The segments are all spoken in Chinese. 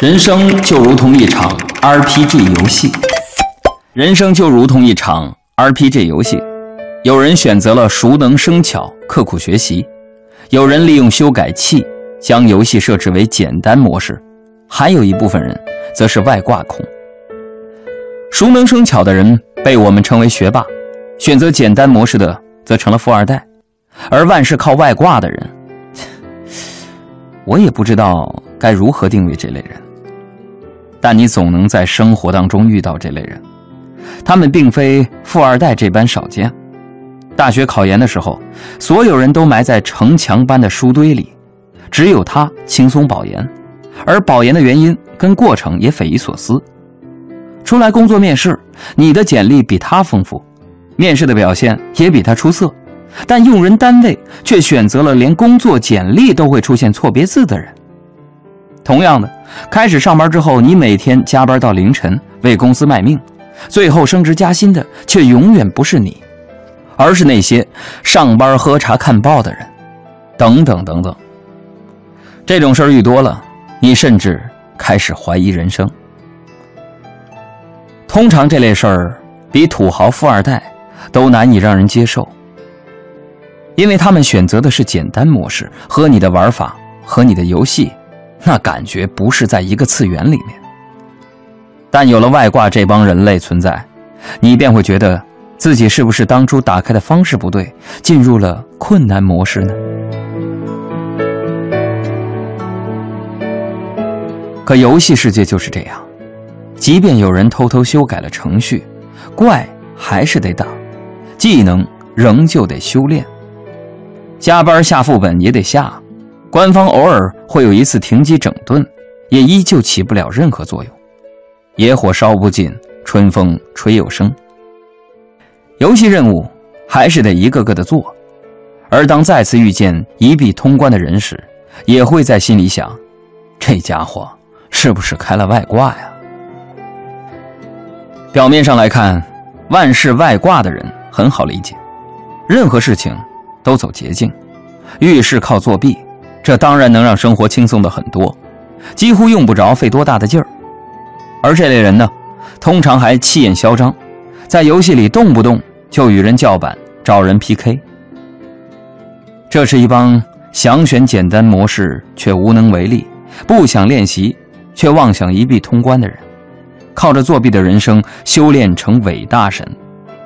人生就如同一场 RPG 游戏，人生就如同一场 RPG 游戏。有人选择了熟能生巧、刻苦学习，有人利用修改器将游戏设置为简单模式，还有一部分人则是外挂控。熟能生巧的人被我们称为学霸，选择简单模式的则成了富二代，而万事靠外挂的人，我也不知道该如何定位这类人。但你总能在生活当中遇到这类人，他们并非富二代这般少见。大学考研的时候，所有人都埋在城墙般的书堆里，只有他轻松保研，而保研的原因跟过程也匪夷所思。出来工作面试，你的简历比他丰富，面试的表现也比他出色，但用人单位却选择了连工作简历都会出现错别字的人。同样的，开始上班之后，你每天加班到凌晨，为公司卖命，最后升职加薪的却永远不是你，而是那些上班喝茶看报的人，等等等等。这种事儿遇多了，你甚至开始怀疑人生。通常这类事儿比土豪富二代都难以让人接受，因为他们选择的是简单模式，和你的玩法和你的游戏。那感觉不是在一个次元里面，但有了外挂这帮人类存在，你便会觉得自己是不是当初打开的方式不对，进入了困难模式呢？可游戏世界就是这样，即便有人偷偷修改了程序，怪还是得打，技能仍旧得修炼，加班下副本也得下。官方偶尔会有一次停机整顿，也依旧起不了任何作用。野火烧不尽，春风吹又生。游戏任务还是得一个个的做，而当再次遇见一币通关的人时，也会在心里想：这家伙是不是开了外挂呀？表面上来看，万事外挂的人很好理解，任何事情都走捷径，遇事靠作弊。这当然能让生活轻松的很多，几乎用不着费多大的劲儿。而这类人呢，通常还气焰嚣张，在游戏里动不动就与人叫板、找人 PK。这是一帮想选简单模式却无能为力，不想练习却妄想一币通关的人，靠着作弊的人生修炼成伟大神，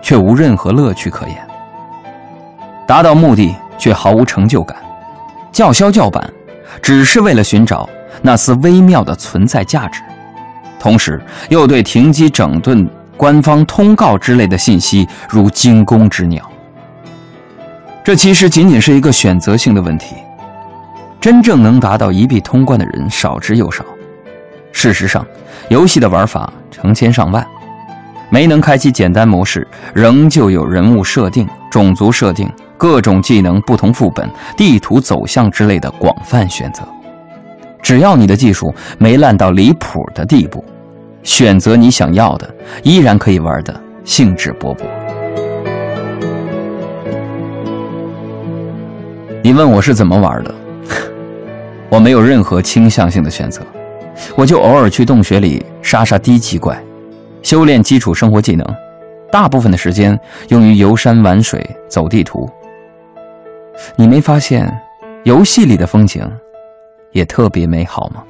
却无任何乐趣可言，达到目的却毫无成就感。叫嚣叫板，只是为了寻找那丝微妙的存在价值，同时又对停机整顿、官方通告之类的信息如惊弓之鸟。这其实仅仅是一个选择性的问题，真正能达到一币通关的人少之又少。事实上，游戏的玩法成千上万，没能开启简单模式，仍旧有人物设定、种族设定。各种技能、不同副本、地图走向之类的广泛选择，只要你的技术没烂到离谱的地步，选择你想要的，依然可以玩的兴致勃勃。你问我是怎么玩的？我没有任何倾向性的选择，我就偶尔去洞穴里杀杀低级怪，修炼基础生活技能，大部分的时间用于游山玩水、走地图。你没发现，游戏里的风景也特别美好吗？